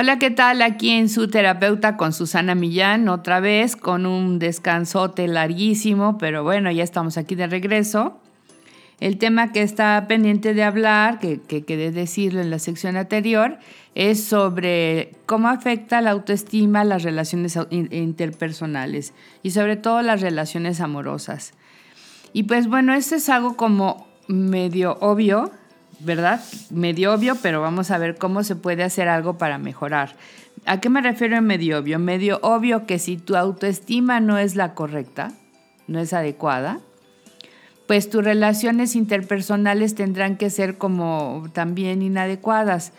Hola, ¿qué tal? Aquí en su terapeuta con Susana Millán, otra vez con un descansote larguísimo, pero bueno, ya estamos aquí de regreso. El tema que está pendiente de hablar, que, que quedé decirlo en la sección anterior, es sobre cómo afecta la autoestima las relaciones interpersonales y sobre todo las relaciones amorosas. Y pues bueno, esto es algo como medio obvio, ¿verdad? Medio obvio, pero vamos a ver cómo se puede hacer algo para mejorar. ¿A qué me refiero en medio obvio? Medio obvio que si tu autoestima no es la correcta, no es adecuada, pues tus relaciones interpersonales tendrán que ser como también inadecuadas,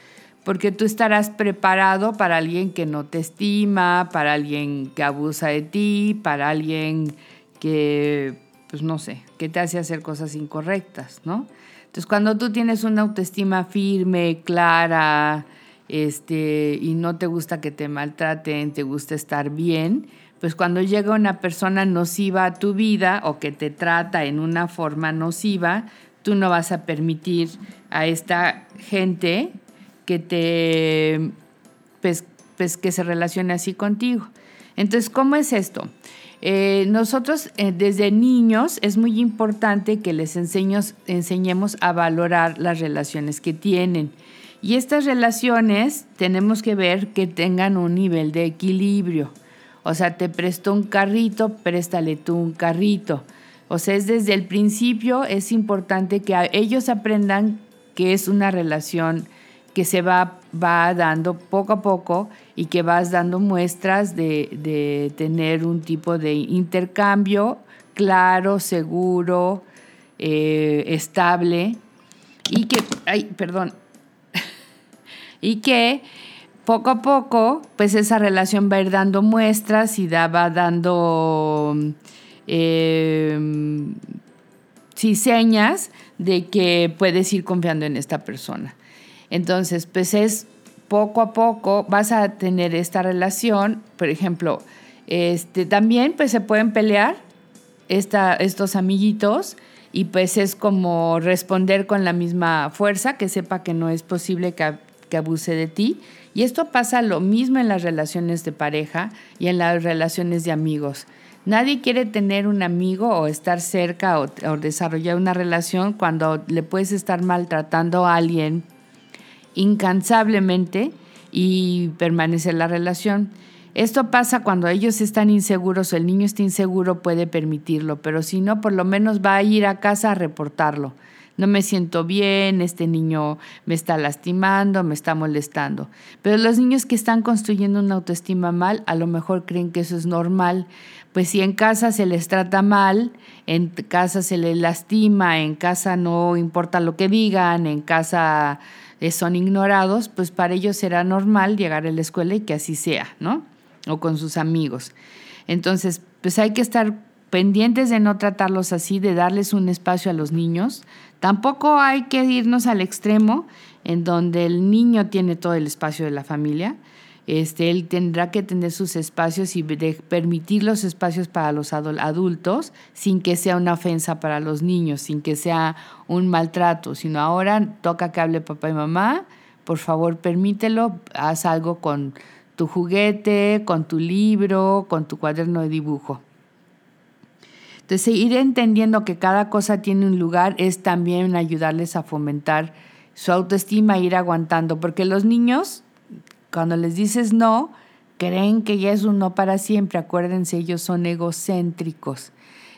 porque tú estarás preparado para alguien que no te estima, para alguien que abusa de ti, para alguien que, pues no sé, que te hace hacer cosas incorrectas, ¿no? Entonces, cuando tú tienes una autoestima firme, clara, este, y no te gusta que te maltraten, te gusta estar bien, pues cuando llega una persona nociva a tu vida o que te trata en una forma nociva, tú no vas a permitir a esta gente que te, pues, pues que se relacione así contigo. Entonces, ¿cómo es esto? Eh, nosotros eh, desde niños es muy importante que les enseñemos a valorar las relaciones que tienen. Y estas relaciones tenemos que ver que tengan un nivel de equilibrio. O sea, te presto un carrito, préstale tú un carrito. O sea, es desde el principio es importante que ellos aprendan que es una relación que se va, va dando poco a poco y que vas dando muestras de, tener un tipo de intercambio claro, seguro, eh, estable y que, ay, perdón, y que poco a poco, pues esa relación va a ir dando muestras y va dando sí, señas de que puedes ir confiando en esta persona. Entonces, pues es poco a poco vas a tener esta relación, por ejemplo, este, también pues se pueden pelear estos amiguitos y pues es como responder con la misma fuerza, que sepa que no es posible que, que abuse de ti. Y esto pasa lo mismo en las relaciones de pareja y en las relaciones de amigos. Nadie quiere tener un amigo o estar cerca o, o desarrollar una relación cuando le puedes estar maltratando a alguien incansablemente y permanecer la relación. Esto pasa cuando ellos están inseguros el niño está inseguro, puede permitirlo, pero si no, por lo menos va a ir a casa a reportarlo. No me siento bien, este niño me está lastimando, me está molestando. Pero los niños que están construyendo una autoestima mal, a lo mejor creen que eso es normal. Pues si en casa se les trata mal, en casa se les lastima, en casa no importa lo que digan, en casa son ignorados, pues para ellos será normal llegar a la escuela y que así sea, ¿no? O con sus amigos. Entonces, pues hay que estar pendientes de no tratarlos así, de darles un espacio a los niños. Tampoco hay que irnos al extremo en donde el niño tiene todo el espacio de la familia. Este, él tendrá que tener sus espacios y permitir los espacios para los adultos sin que sea una ofensa para los niños, sin que sea un maltrato, sino ahora toca que hable papá y mamá, por favor permítelo, haz algo con tu juguete, con tu libro, con tu cuaderno de dibujo. Entonces, ir entendiendo que cada cosa tiene un lugar es también ayudarles a fomentar su autoestima, ir aguantando, porque los niños cuando les dices no, creen que ya es un no para siempre. Acuérdense, ellos son egocéntricos.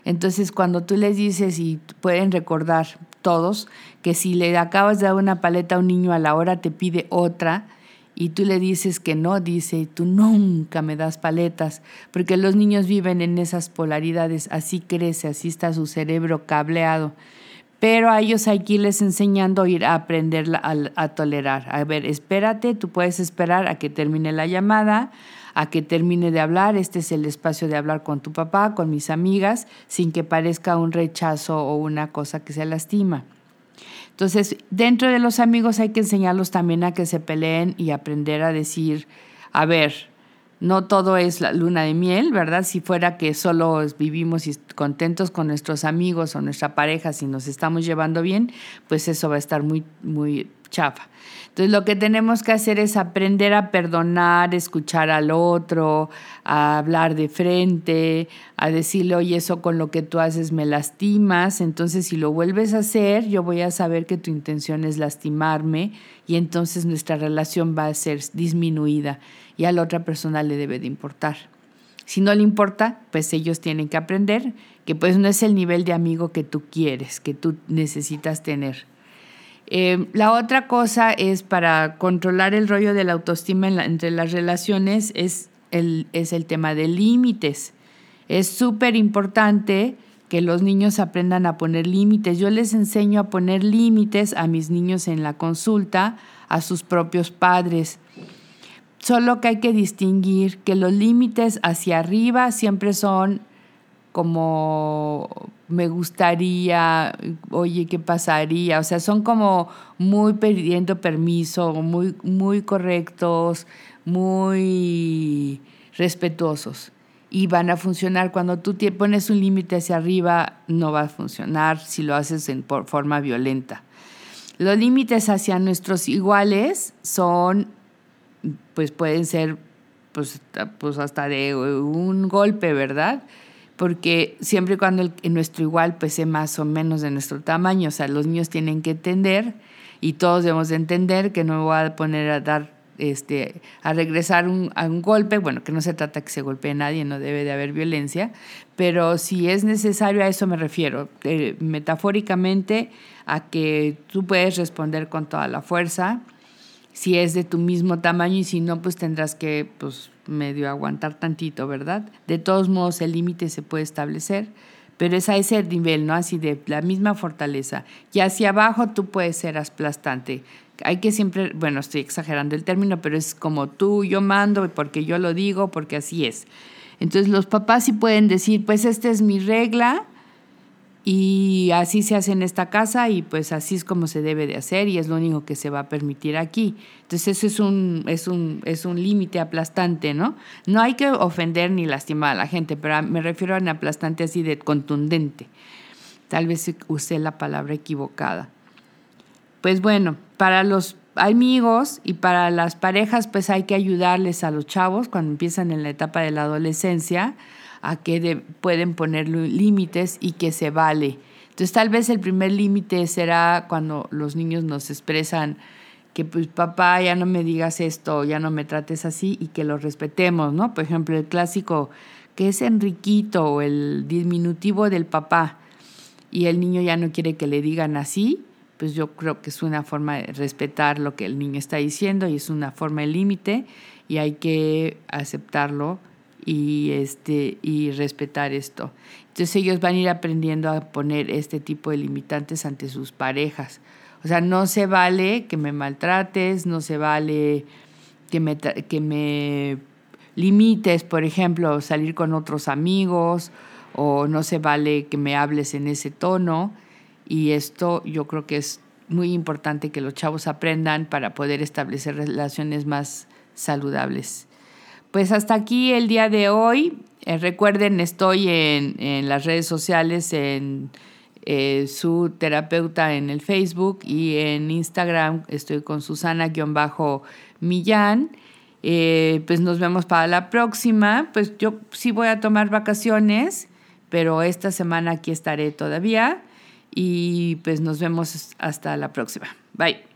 Entonces, cuando tú les dices, y pueden recordar todos, que si le acabas de dar una paleta a un niño a la hora te pide otra, y tú le dices que no, dice, tú nunca me das paletas, porque los niños viven en esas polaridades, así crece, así está su cerebro cableado pero a ellos hay que irles enseñando a ir a aprender a, tolerar. A ver, espérate, tú puedes esperar a que termine la llamada, a que termine de hablar, este es el espacio de hablar con tu papá, con mis amigas, sin que parezca un rechazo o una cosa que se lastima. Entonces, dentro de los amigos hay que enseñarlos también a que se peleen y aprender a decir, a ver, no todo es la luna de miel, ¿verdad? Si fuera que solo vivimos contentos con nuestros amigos o nuestra pareja, si nos estamos llevando bien, pues eso va a estar muy, muy chafa. Entonces lo que tenemos que hacer es aprender a perdonar, escuchar al otro, a hablar de frente, a decirle, oye, eso con lo que tú haces me lastimas, entonces si lo vuelves a hacer, yo voy a saber que tu intención es lastimarme y entonces nuestra relación va a ser disminuida y a la otra persona le debe de importar. Si no le importa, pues ellos tienen que aprender que pues no es el nivel de amigo que tú quieres, que tú necesitas tener. Eh, la otra cosa es para controlar el rollo de la autoestima entre las relaciones es el, es el tema de límites. Es súper importante que los niños aprendan a poner límites. Yo les enseño a poner límites a mis niños en la consulta, a sus propios padres. Solo que hay que distinguir que los límites hacia arriba siempre son como me gustaría, oye, ¿qué pasaría? O sea, son como muy pidiendo permiso, muy, muy correctos, muy respetuosos. Y van a funcionar cuando tú pones un límite hacia arriba, no va a funcionar si lo haces en forma violenta. Los límites hacia nuestros iguales son, pues pueden ser, pues, pues hasta de un golpe, ¿verdad? Porque siempre y cuando nuestro igual pese más o menos de nuestro tamaño, o sea, los niños tienen que entender y todos debemos de entender que no me voy a poner a dar, este, a regresar a un golpe, bueno, que no se trata que se golpee a nadie, no debe de haber violencia, pero si es necesario, a eso me refiero, eh, metafóricamente a que tú puedes responder con toda la fuerza, si es de tu mismo tamaño y si no, pues tendrás que, pues, medio aguantar tantito, ¿verdad? De todos modos, el límite se puede establecer, pero es a ese nivel, ¿no? Así de la misma fortaleza. Y hacia abajo tú puedes ser aplastante. Hay que siempre, bueno, estoy exagerando el término, pero es como tú, yo mando, porque yo lo digo, porque así es. Entonces los papás sí pueden decir, pues esta es mi regla, y así se hace en esta casa y pues así es como se debe de hacer y es lo único que se va a permitir aquí. Entonces eso es un, es un, es un límite aplastante, ¿no? No hay que ofender ni lastimar a la gente, pero me refiero a un aplastante así de contundente. Tal vez usé la palabra equivocada. Pues bueno, para los amigos y para las parejas pues hay que ayudarles a los chavos cuando empiezan en la etapa de la adolescencia a que pueden poner límites y que se vale. Entonces tal vez el primer límite será cuando los niños nos expresan que pues papá ya no me digas esto, ya no me trates así y que lo respetemos, ¿no? Por ejemplo, el clásico que es Enriquito o el diminutivo del papá y el niño ya no quiere que le digan así, pues yo creo que es una forma de respetar lo que el niño está diciendo y es una forma de límite y hay que aceptarlo y, este, y respetar esto. Entonces ellos van a ir aprendiendo a poner este tipo de limitantes ante sus parejas. O sea, no se vale que me maltrates, no se vale que me, que me limites, por ejemplo, salir con otros amigos, o no se vale que me hables en ese tono. Y esto yo creo que es muy importante que los chavos aprendan para poder establecer relaciones más saludables. Pues hasta aquí el día de hoy. Eh, recuerden, estoy en, las redes sociales, en eh, su terapeuta en el Facebook y en Instagram estoy con Susana-Millán. Eh, pues nos vemos para la próxima. Pues yo sí voy a tomar vacaciones, pero esta semana aquí estaré todavía. Y pues nos vemos hasta la próxima. Bye.